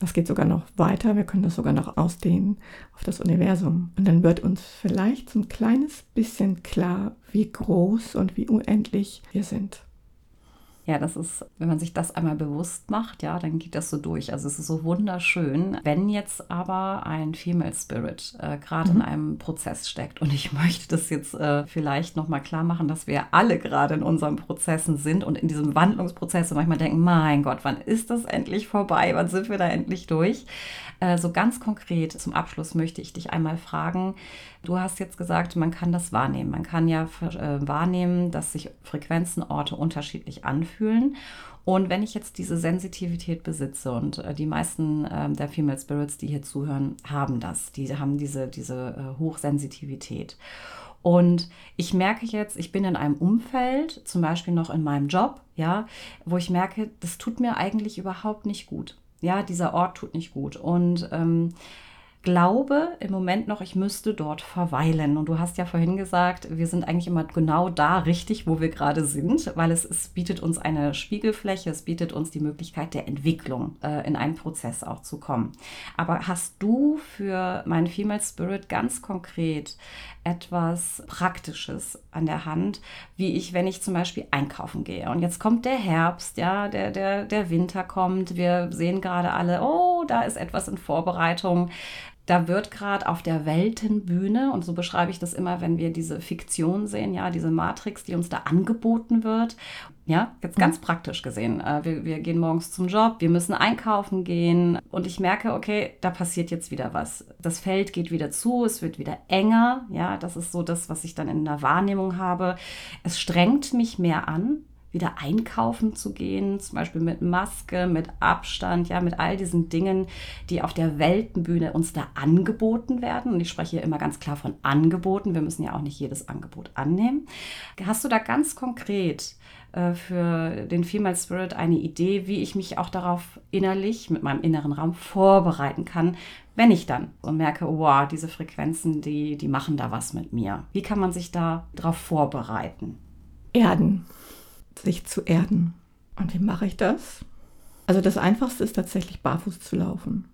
Das geht sogar noch weiter. Wir können das sogar noch ausdehnen auf das Universum. Und dann wird uns vielleicht so ein kleines bisschen klar, wie groß und wie unendlich wir sind. Ja, das ist, wenn man sich das einmal bewusst macht, ja, dann geht das so durch. Also es ist so wunderschön. Wenn jetzt aber ein Female Spirit äh, gerade mhm. in einem Prozess steckt und ich [LAUGHS] möchte das jetzt äh, vielleicht nochmal klar machen, dass wir alle gerade in unseren Prozessen sind und in diesem Wandlungsprozess und manchmal denken, mein Gott, wann ist das endlich vorbei? Wann sind wir da endlich durch? Äh, so ganz konkret zum Abschluss möchte ich dich einmal fragen. Du hast jetzt gesagt, man kann das wahrnehmen. Man kann ja äh, wahrnehmen, dass sich Frequenzen, Orte unterschiedlich anfühlen. Und wenn ich jetzt diese Sensitivität besitze und äh, die meisten äh, der Female Spirits, die hier zuhören, haben das, die haben diese, diese äh, Hochsensitivität. Und ich merke jetzt, ich bin in einem Umfeld, zum Beispiel noch in meinem Job, ja, wo ich merke, das tut mir eigentlich überhaupt nicht gut ja, dieser Ort tut nicht gut. Und ähm, glaube im Moment noch, ich müsste dort verweilen. Und du hast ja vorhin gesagt, wir sind eigentlich immer genau da richtig, wo wir gerade sind, weil es, es bietet uns eine Spiegelfläche, es bietet uns die Möglichkeit der Entwicklung, äh, in einen Prozess auch zu kommen. Aber hast du für meinen Female Spirit ganz konkret etwas Praktisches an der Hand, wie ich, wenn ich zum Beispiel einkaufen gehe. Und jetzt kommt der Herbst, ja, der, der, der Winter kommt. Wir sehen gerade alle, oh, da ist etwas in Vorbereitung. Da wird gerade auf der Weltenbühne, und so beschreibe ich das immer, wenn wir diese Fiktion sehen, ja, diese Matrix, die uns da angeboten wird. Ja, jetzt ganz mhm. praktisch gesehen. Äh, wir, wir gehen morgens zum Job, wir müssen einkaufen gehen und ich merke, okay, da passiert jetzt wieder was. Das Feld geht wieder zu, es wird wieder enger. Ja, das ist so das, was ich dann in der Wahrnehmung habe. Es strengt mich mehr an, wieder einkaufen zu gehen, zum Beispiel mit Maske, mit Abstand, ja, mit all diesen Dingen, die auf der Weltenbühne uns da angeboten werden. Und ich spreche hier immer ganz klar von Angeboten. Wir müssen ja auch nicht jedes Angebot annehmen. Hast du da ganz konkret äh, für den Female Spirit eine Idee, wie ich mich auch darauf innerlich mit meinem inneren Raum vorbereiten kann, wenn ich dann so merke, wow, diese Frequenzen, die, die machen da was mit mir. Wie kann man sich da darauf vorbereiten? Erden sich zu erden. Und wie mache ich das? Also das Einfachste ist tatsächlich barfuß zu laufen.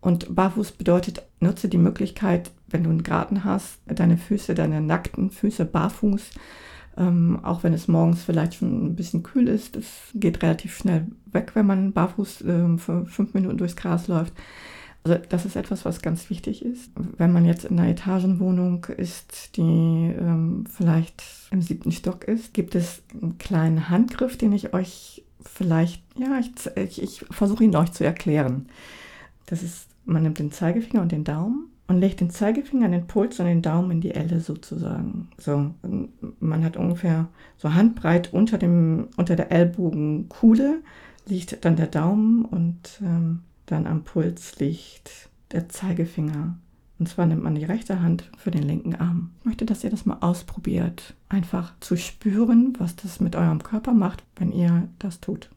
Und barfuß bedeutet, nutze die Möglichkeit, wenn du einen Garten hast, deine Füße, deine nackten Füße barfuß, ähm, auch wenn es morgens vielleicht schon ein bisschen kühl ist, das geht relativ schnell weg, wenn man barfuß äh, für fünf Minuten durchs Gras läuft. Also das ist etwas, was ganz wichtig ist. Wenn man jetzt in einer Etagenwohnung ist, die ähm, vielleicht im siebten Stock ist, gibt es einen kleinen Handgriff, den ich euch vielleicht, ja, ich, ich, ich versuche ihn euch zu erklären. Das ist, man nimmt den Zeigefinger und den Daumen und legt den Zeigefinger an den Puls und den Daumen in die Elle sozusagen. So, man hat ungefähr so handbreit unter, dem, unter der Ellbogenkuhle liegt dann der Daumen und ähm, dann am Puls liegt der Zeigefinger. Und zwar nimmt man die rechte Hand für den linken Arm. Ich möchte, dass ihr das mal ausprobiert. Einfach zu spüren, was das mit eurem Körper macht, wenn ihr das tut.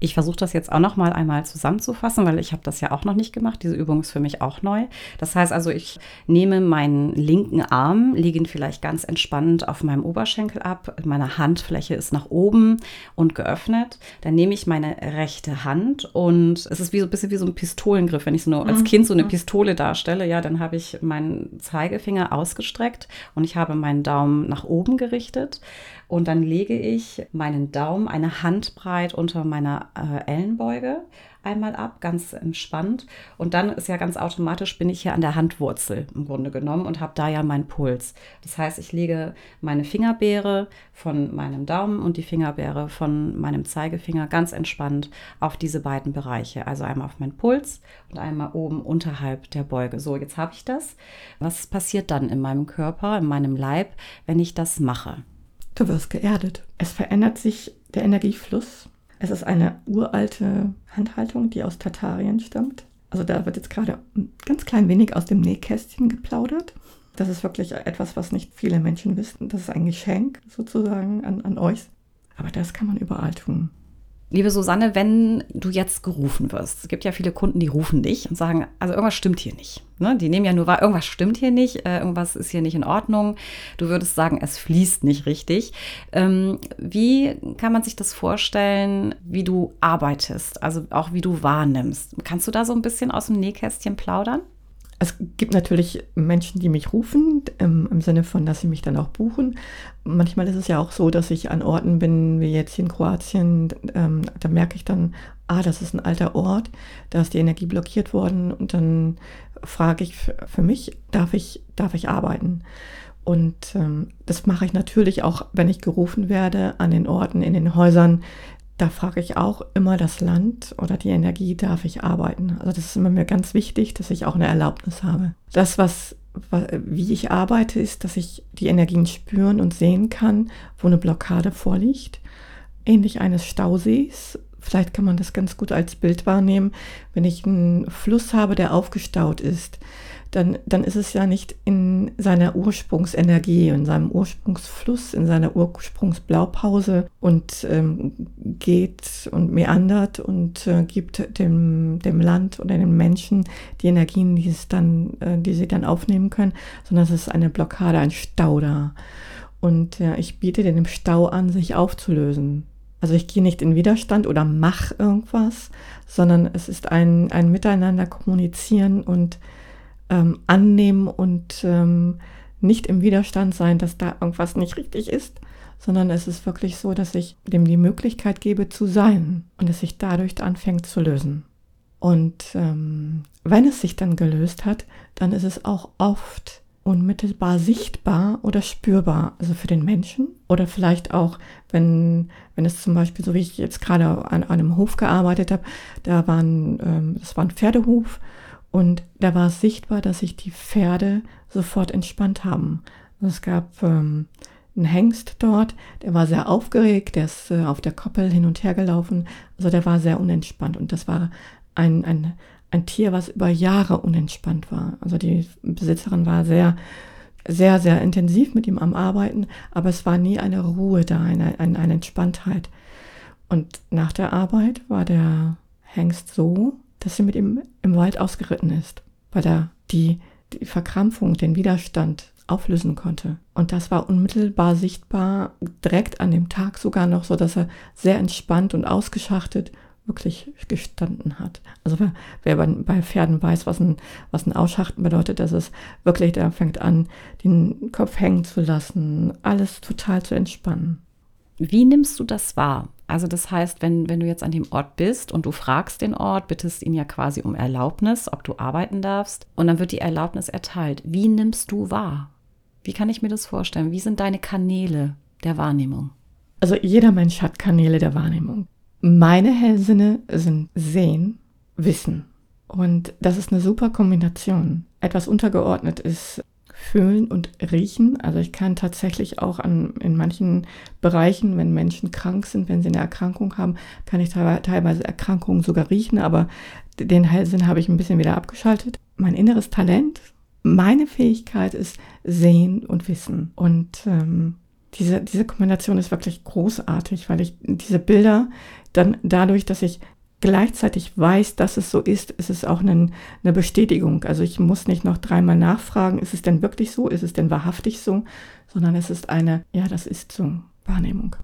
Ich versuche das jetzt auch noch mal einmal zusammenzufassen, weil ich habe das ja auch noch nicht gemacht. Diese Übung ist für mich auch neu. Das heißt also, ich nehme meinen linken Arm, lege ihn vielleicht ganz entspannt auf meinem Oberschenkel ab. Meine Handfläche ist nach oben und geöffnet. Dann nehme ich meine rechte Hand und es ist wie so ein bisschen wie so ein Pistolengriff. Wenn ich so nur als mhm. Kind so eine mhm. Pistole darstelle, ja, dann habe ich meinen Zeigefinger ausgestreckt und ich habe meinen Daumen nach oben gerichtet und dann lege ich meinen Daumen eine Handbreit unter meiner äh, Ellenbeuge einmal ab, ganz entspannt. Und dann ist ja ganz automatisch, bin ich hier an der Handwurzel im Grunde genommen und habe da ja meinen Puls. Das heißt, ich lege meine Fingerbeere von meinem Daumen und die Fingerbeere von meinem Zeigefinger ganz entspannt auf diese beiden Bereiche. Also einmal auf meinen Puls und einmal oben unterhalb der Beuge. So, jetzt habe ich das. Was passiert dann in meinem Körper, in meinem Leib, wenn ich das mache? Du wirst geerdet. Es verändert sich der Energiefluss. Es ist eine uralte Handhaltung, die aus Tatarien stammt. Also da wird jetzt gerade ein ganz klein wenig aus dem Nähkästchen geplaudert. Das ist wirklich etwas, was nicht viele Menschen wissen. Das ist ein Geschenk sozusagen an, an euch. Aber das kann man überall tun. Liebe Susanne, wenn du jetzt gerufen wirst, es gibt ja viele Kunden, die rufen dich und sagen, also irgendwas stimmt hier nicht. Ne? Die nehmen ja nur wahr, irgendwas stimmt hier nicht, äh, irgendwas ist hier nicht in Ordnung. Du würdest sagen, es fließt nicht richtig. Ähm, wie kann man sich das vorstellen, wie du arbeitest, also auch wie du wahrnimmst? Kannst du da so ein bisschen aus dem Nähkästchen plaudern? Es gibt natürlich Menschen, die mich rufen, im, im, Sinne von, dass sie mich dann auch buchen. Manchmal ist es ja auch so, dass ich an Orten bin, wie jetzt hier in Kroatien, ähm, da merke ich dann, ah, das ist ein alter Ort, da ist die Energie blockiert worden und dann frage ich für mich, darf ich, darf ich arbeiten? Und ähm, das mache ich natürlich auch, wenn ich gerufen werde an den Orten, in den Häusern, da frage ich auch immer das Land oder die Energie, darf ich arbeiten? Also das ist immer mir ganz wichtig, dass ich auch eine Erlaubnis habe. Das, was, wie ich arbeite, ist, dass ich die Energien spüren und sehen kann, wo eine Blockade vorliegt. Ähnlich eines Stausees. Vielleicht kann man das ganz gut als Bild wahrnehmen. Wenn ich einen Fluss habe, der aufgestaut ist, dann, dann ist es ja nicht in seiner Ursprungsenergie, in seinem Ursprungsfluss, in seiner Ursprungsblaupause und ähm, geht und meandert und äh, gibt dem, dem Land oder den Menschen die Energien, die, es dann, äh, die sie dann aufnehmen können, sondern es ist eine Blockade, ein Stau da. Und äh, ich biete dem Stau an, sich aufzulösen. Also ich gehe nicht in Widerstand oder mach irgendwas, sondern es ist ein, ein Miteinander kommunizieren und ähm, annehmen und ähm, nicht im Widerstand sein, dass da irgendwas nicht richtig ist, sondern es ist wirklich so, dass ich dem die Möglichkeit gebe zu sein und es sich dadurch anfängt zu lösen. Und ähm, wenn es sich dann gelöst hat, dann ist es auch oft unmittelbar sichtbar oder spürbar, also für den Menschen oder vielleicht auch, wenn, wenn es zum Beispiel, so wie ich jetzt gerade an, einem Hof gearbeitet habe, da waren, ähm, das war ein Pferdehof und da war es sichtbar, dass sich die Pferde sofort entspannt haben. Es gab ähm, einen Hengst dort, der war sehr aufgeregt, der ist äh, auf der Koppel hin und her gelaufen. Also der war sehr unentspannt. Und das war ein, ein, ein Tier, was über Jahre unentspannt war. Also die Besitzerin war sehr, sehr, sehr intensiv mit ihm am Arbeiten, aber es war nie eine Ruhe da, eine, eine, eine Entspanntheit. Und nach der Arbeit war der Hengst so dass sie mit ihm im Wald ausgeritten ist, weil er die, die Verkrampfung, den Widerstand auflösen konnte. Und das war unmittelbar sichtbar, direkt an dem Tag sogar noch, so dass er sehr entspannt und ausgeschachtet wirklich gestanden hat. Also wer, wer bei, bei, Pferden weiß, was ein, was ein Ausschachten bedeutet, dass es wirklich, der fängt an, den Kopf hängen zu lassen, alles total zu entspannen. Wie nimmst du das wahr? Also das heißt, wenn, wenn du jetzt an dem Ort bist und du fragst den Ort, bittest ihn ja quasi um Erlaubnis, ob du arbeiten darfst, und dann wird die Erlaubnis erteilt. Wie nimmst du wahr? Wie kann ich mir das vorstellen? Wie sind deine Kanäle der Wahrnehmung? Also jeder Mensch hat Kanäle der Wahrnehmung. Meine Hellsinne sind Sehen, Wissen. Und das ist eine super Kombination. Etwas untergeordnet ist fühlen und riechen. Also ich kann tatsächlich auch an, in manchen Bereichen, wenn Menschen krank sind, wenn sie eine Erkrankung haben, kann ich teilweise Erkrankungen sogar riechen, aber den Heilsinn habe ich ein bisschen wieder abgeschaltet. Mein inneres Talent, meine Fähigkeit ist Sehen und Wissen. Und ähm, diese, diese Kombination ist wirklich großartig, weil ich diese Bilder dann dadurch, dass ich gleichzeitig weiß, dass es so ist, ist es auch eine, eine Bestätigung. Also ich muss nicht noch dreimal nachfragen, ist es denn wirklich so, ist es denn wahrhaftig so, sondern es ist eine, ja, das ist so, Wahrnehmung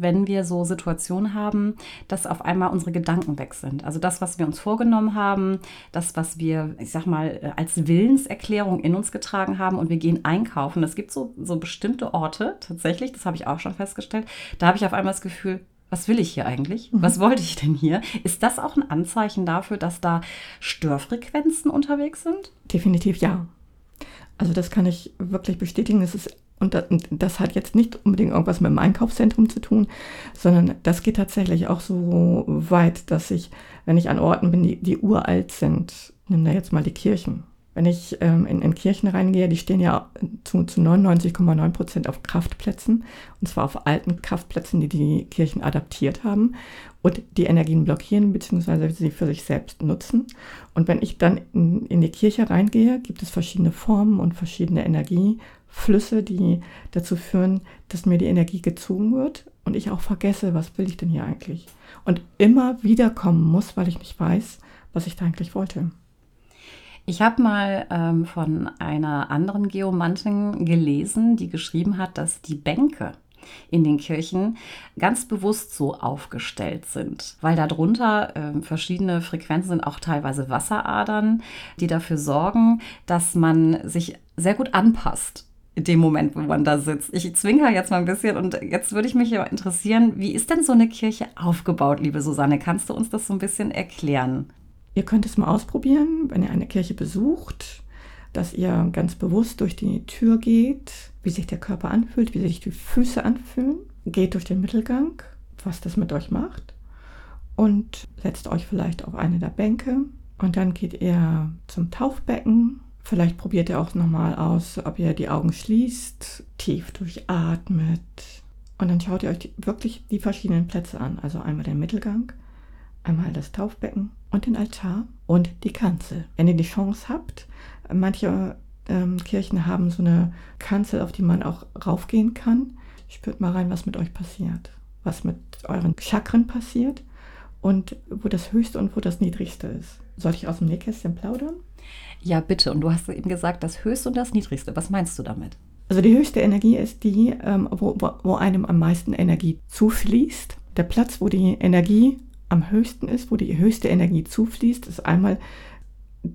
wenn wir so Situationen haben, dass auf einmal unsere Gedanken weg sind. Also das, was wir uns vorgenommen haben, das, was wir, ich sag mal, äh, als Willenserklärung in uns getragen haben und wir gehen einkaufen. Es gibt so, so bestimmte Orte, tatsächlich, das habe ich auch schon festgestellt, da habe ich auf einmal das Gefühl, was will ich hier eigentlich? Mhm. Was wollte ich denn hier? Ist das auch ein Anzeichen dafür, dass da Störfrequenzen unterwegs sind? Definitiv ja. Also das kann ich wirklich bestätigen. Das ist und das hat jetzt nicht unbedingt irgendwas mit dem Einkaufszentrum zu tun, sondern das geht tatsächlich auch so weit, dass ich, wenn ich an Orten bin, die, die uralt sind, nimm da jetzt mal die Kirchen, wenn ich ähm, in, in, Kirchen reingehe, die stehen ja zu, zu 99,9 Prozent auf Kraftplätzen, und zwar auf alten Kraftplätzen, die die Kirchen adaptiert haben und die Energien blockieren bzw. sie für sich selbst nutzen. Und wenn ich dann in, in die Kirche reingehe, gibt es verschiedene Formen und verschiedene Energieflüsse, die dazu führen, dass mir die Energie gezogen wird und ich auch vergesse, was will ich denn hier eigentlich? Und immer wiederkommen muss, weil ich nicht weiß, was ich da eigentlich wollte. Ich habe mal ähm, von einer anderen Geomantin gelesen, die geschrieben hat, dass die Bänke in den Kirchen ganz bewusst so aufgestellt sind, weil darunter äh, verschiedene Frequenzen sind, auch teilweise Wasseradern, die dafür sorgen, dass man sich sehr gut anpasst in dem Moment, wo man da sitzt. Ich zwinker jetzt mal ein bisschen und jetzt würde ich mich interessieren, wie ist denn so eine Kirche aufgebaut, liebe Susanne? Kannst du uns das so ein bisschen erklären? Ihr könnt es mal ausprobieren, wenn ihr eine Kirche besucht, dass ihr ganz bewusst durch die Tür geht, wie sich der Körper anfühlt, wie sich die Füße anfühlen. Geht durch den Mittelgang, was das mit euch macht. Und setzt euch vielleicht auf eine der Bänke. Und dann geht ihr zum Taufbecken. Vielleicht probiert ihr auch nochmal aus, ob ihr die Augen schließt, tief durchatmet. Und dann schaut ihr euch wirklich die verschiedenen Plätze an. Also einmal den Mittelgang, einmal das Taufbecken und den Altar und die Kanzel. Wenn ihr die Chance habt, manche ähm, Kirchen haben so eine Kanzel, auf die man auch raufgehen kann. Spürt mal rein, was mit euch passiert, was mit euren Chakren passiert und wo das Höchste und wo das Niedrigste ist. Soll ich aus dem Nähkästchen plaudern? Ja, bitte. Und du hast eben gesagt, das Höchste und das Niedrigste. Was meinst du damit? Also die höchste Energie ist die, ähm, wo, wo einem am meisten Energie zufließt. Der Platz, wo die Energie am höchsten ist, wo die höchste Energie zufließt, ist einmal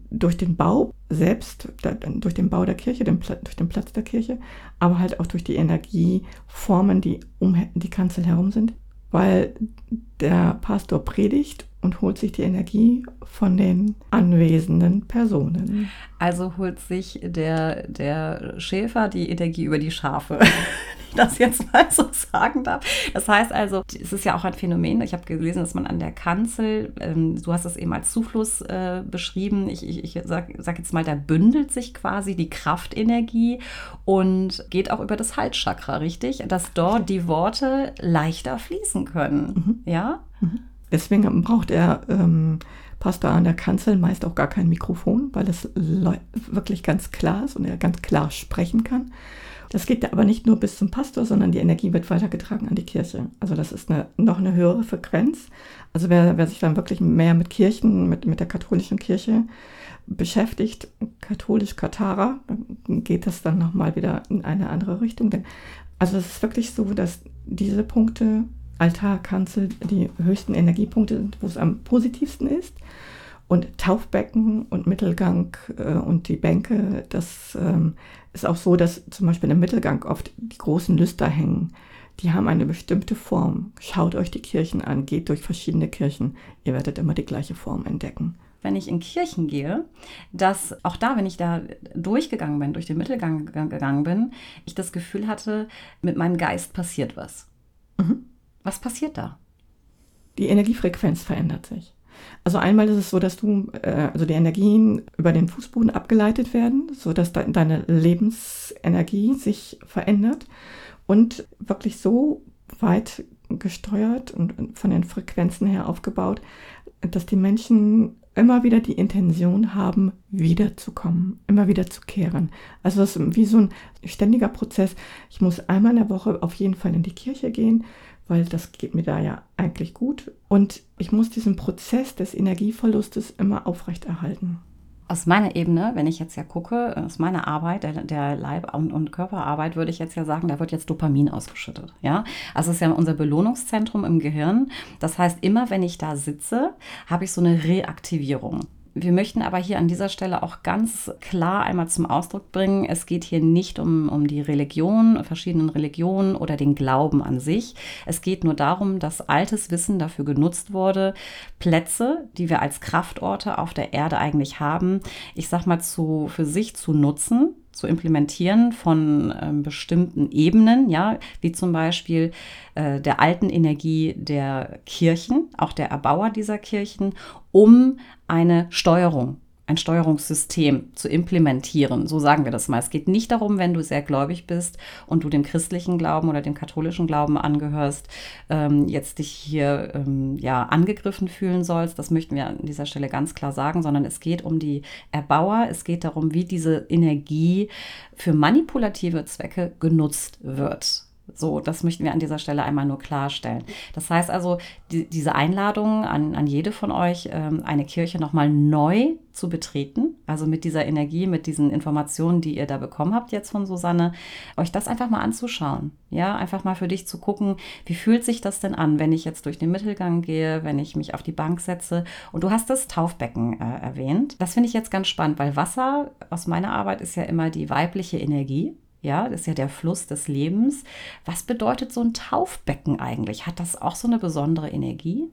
durch den Bau selbst, durch den Bau der Kirche, durch den Platz der Kirche, aber halt auch durch die Energieformen, die um die Kanzel herum sind, weil der Pastor predigt und holt sich die Energie von den anwesenden Personen. Also holt sich der, der Schäfer die Energie über die Schafe. [LAUGHS] das jetzt mal so sagen darf. Das heißt also, es ist ja auch ein Phänomen. Ich habe gelesen, dass man an der Kanzel, ähm, du hast es eben als Zufluss äh, beschrieben, ich, ich, ich sage sag jetzt mal, da bündelt sich quasi die Kraftenergie und geht auch über das Halschakra, richtig? Dass dort die Worte leichter fließen können. Mhm. Ja? Mhm. Deswegen braucht er ähm, Pastor an der Kanzel meist auch gar kein Mikrofon, weil es wirklich ganz klar ist und er ganz klar sprechen kann. Das geht aber nicht nur bis zum Pastor, sondern die Energie wird weitergetragen an die Kirche. Also das ist eine, noch eine höhere Frequenz. Also wer, wer sich dann wirklich mehr mit Kirchen, mit, mit der katholischen Kirche beschäftigt, katholisch-Katharer, geht das dann nochmal wieder in eine andere Richtung. Also es ist wirklich so, dass diese Punkte, Altar, Kanzel, die höchsten Energiepunkte sind, wo es am positivsten ist. Und Taufbecken und Mittelgang äh, und die Bänke, das ähm, ist auch so, dass zum Beispiel im Mittelgang oft die großen Lüster hängen. Die haben eine bestimmte Form. Schaut euch die Kirchen an, geht durch verschiedene Kirchen. Ihr werdet immer die gleiche Form entdecken. Wenn ich in Kirchen gehe, dass auch da, wenn ich da durchgegangen bin, durch den Mittelgang gegangen bin, ich das Gefühl hatte, mit meinem Geist passiert was. Mhm. Was passiert da? Die Energiefrequenz verändert sich. Also einmal ist es so, dass du, äh, also die Energien über den Fußboden abgeleitet werden, sodass de deine Lebensenergie sich verändert und wirklich so weit gesteuert und von den Frequenzen her aufgebaut, dass die Menschen immer wieder die Intention haben, wiederzukommen, immer wieder zu kehren. Also das ist wie so ein ständiger Prozess. Ich muss einmal in der Woche auf jeden Fall in die Kirche gehen, weil das geht mir da ja eigentlich gut. Und ich muss diesen Prozess des Energieverlustes immer aufrechterhalten. Aus meiner Ebene, wenn ich jetzt ja gucke, aus meiner Arbeit, der, der Leib- und, und, Körperarbeit, würde ich jetzt ja sagen, da wird jetzt Dopamin ausgeschüttet. Ja, also es ist ja unser Belohnungszentrum im Gehirn. Das heißt, immer wenn ich da sitze, habe ich so eine Reaktivierung. Wir möchten aber hier an dieser Stelle auch ganz klar einmal zum Ausdruck bringen, es geht hier nicht um, um die Religion, verschiedenen Religionen oder den Glauben an sich. Es geht nur darum, dass altes Wissen dafür genutzt wurde, Plätze, die wir als Kraftorte auf der Erde eigentlich haben, ich sag mal, zu, für sich zu nutzen, zu implementieren von ähm, bestimmten Ebenen, ja, wie zum Beispiel äh, der alten Energie der Kirchen, auch der Erbauer dieser Kirchen, um eine Steuerung ein Steuerungssystem zu implementieren. So sagen wir das mal. Es geht nicht darum, wenn du sehr gläubig bist und du dem christlichen Glauben oder dem katholischen Glauben angehörst, ähm, jetzt dich hier ähm, ja angegriffen fühlen sollst. Das möchten wir an dieser Stelle ganz klar sagen, sondern es geht um die Erbauer. Es geht darum, wie diese Energie für manipulative Zwecke genutzt wird. So, das möchten wir an dieser Stelle einmal nur klarstellen. Das heißt also, die, diese Einladung an, an jede von euch, ähm, eine Kirche nochmal neu zu betreten, also mit dieser Energie, mit diesen Informationen, die ihr da bekommen habt jetzt von Susanne, euch das einfach mal anzuschauen. Ja, einfach mal für dich zu gucken, wie fühlt sich das denn an, wenn ich jetzt durch den Mittelgang gehe, wenn ich mich auf die Bank setze. Und du hast das Taufbecken äh, erwähnt. Das finde ich jetzt ganz spannend, weil Wasser aus meiner Arbeit ist ja immer die weibliche Energie. Ja, das ist ja der Fluss des Lebens. Was bedeutet so ein Taufbecken eigentlich? Hat das auch so eine besondere Energie?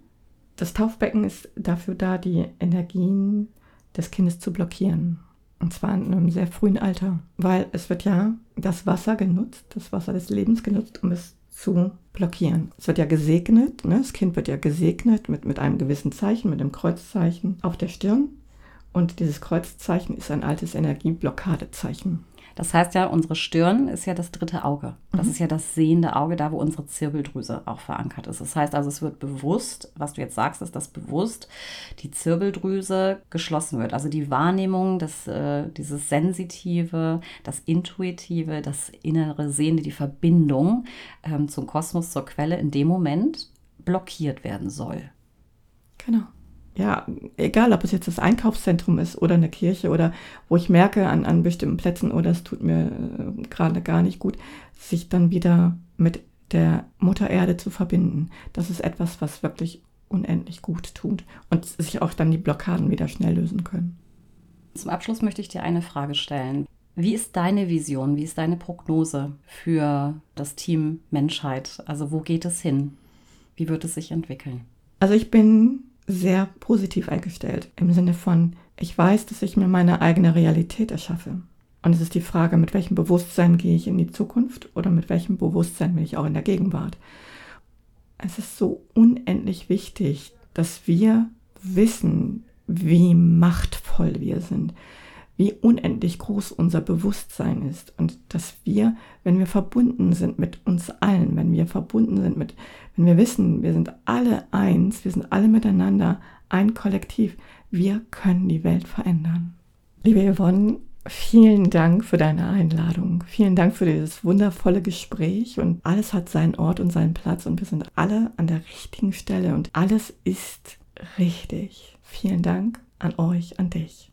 Das Taufbecken ist dafür da, die Energien des Kindes zu blockieren. Und zwar in einem sehr frühen Alter. Weil es wird ja das Wasser genutzt, das Wasser des Lebens genutzt, um es zu blockieren. Es wird ja gesegnet, ne? das Kind wird ja gesegnet mit, mit einem gewissen Zeichen, mit dem Kreuzzeichen auf der Stirn. Und dieses Kreuzzeichen ist ein altes Energieblockadezeichen. Das heißt ja, unsere Stirn ist ja das dritte Auge. Das mhm. ist ja das sehende Auge, da wo unsere Zirbeldrüse auch verankert ist. Das heißt also, es wird bewusst, was du jetzt sagst, ist, dass bewusst die Zirbeldrüse geschlossen wird. Also die Wahrnehmung, das, äh, dieses Sensitive, das Intuitive, das innere Sehende, die Verbindung ähm, zum Kosmos, zur Quelle in dem Moment blockiert werden soll. Genau ja, egal ob es jetzt das Einkaufszentrum ist oder eine Kirche oder wo ich merke an, an bestimmten Plätzen oder es tut mir äh, gerade gar nicht gut, sich dann wieder mit der Mutter Erde zu verbinden. Das ist etwas, was wirklich unendlich gut tut und sich auch dann die Blockaden wieder schnell lösen können. Zum Abschluss möchte ich dir eine Frage stellen. Wie ist deine Vision, wie ist deine Prognose für das Team Menschheit? Also wo geht es hin? Wie wird es sich entwickeln? Also ich bin sehr positiv eingestellt. Im Sinne von, ich weiß, dass ich mir meine eigene Realität erschaffe. Und es ist die Frage, mit welchem Bewusstsein gehe ich in die Zukunft oder mit welchem Bewusstsein bin ich auch in der Gegenwart. Es ist so unendlich wichtig, dass wir wissen, wie machtvoll wir sind, wie unendlich groß unser Bewusstsein ist und dass wir, wenn wir verbunden sind mit uns allen, wenn wir verbunden sind mit, wenn wir wissen, wir sind alle eins, wir sind alle miteinander ein Kollektiv, wir können die Welt verändern. Liebe Yvonne, vielen Dank für deine Einladung. Vielen Dank für dieses wundervolle Gespräch und alles hat seinen Ort und seinen Platz und wir sind alle an der richtigen Stelle und alles ist richtig. Vielen Dank an euch, an dich.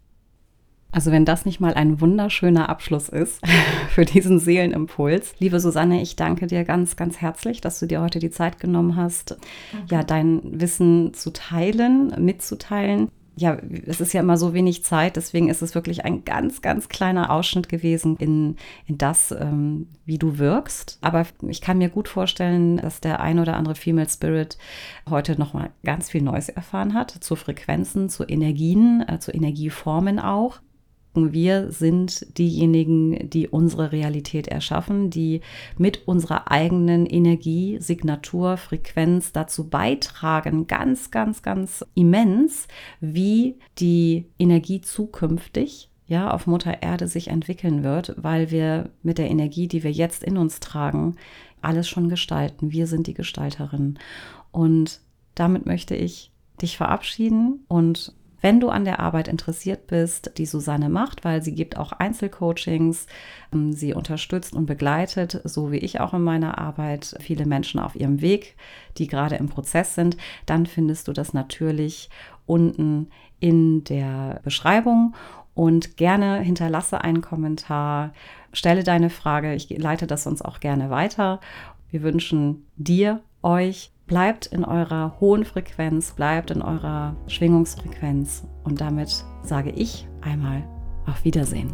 Also wenn das nicht mal ein wunderschöner Abschluss ist [LAUGHS] für diesen Seelenimpuls. Liebe Susanne, ich danke dir ganz, ganz herzlich, dass du dir heute die Zeit genommen hast, okay. ja, dein Wissen zu teilen, mitzuteilen. Ja, es ist ja immer so wenig Zeit, deswegen ist es wirklich ein ganz, ganz kleiner Ausschnitt gewesen in, in das, ähm, wie du wirkst. Aber ich kann mir gut vorstellen, dass der ein oder andere Female Spirit heute nochmal ganz viel Neues erfahren hat zu Frequenzen, zu Energien, äh, zu Energieformen auch. Wir sind diejenigen, die unsere Realität erschaffen, die mit unserer eigenen Energie, Signatur, Frequenz dazu beitragen, ganz, ganz, ganz immens, wie die Energie zukünftig ja, auf Mutter Erde sich entwickeln wird, weil wir mit der Energie, die wir jetzt in uns tragen, alles schon gestalten. Wir sind die Gestalterin. Und damit möchte ich dich verabschieden und wenn du an der Arbeit interessiert bist, die Susanne macht, weil sie gibt auch Einzelcoachings, ähm, sie unterstützt und begleitet, so wie ich auch in meiner Arbeit, viele Menschen auf ihrem Weg, die gerade im Prozess sind, dann findest du das natürlich unten in der Beschreibung und gerne hinterlasse einen Kommentar, stelle deine Frage, ich leite das sonst auch gerne weiter. Wir wünschen dir, euch Bleibt in eurer hohen Frequenz, bleibt in eurer Schwingungsfrequenz und damit sage ich einmal auf Wiedersehen.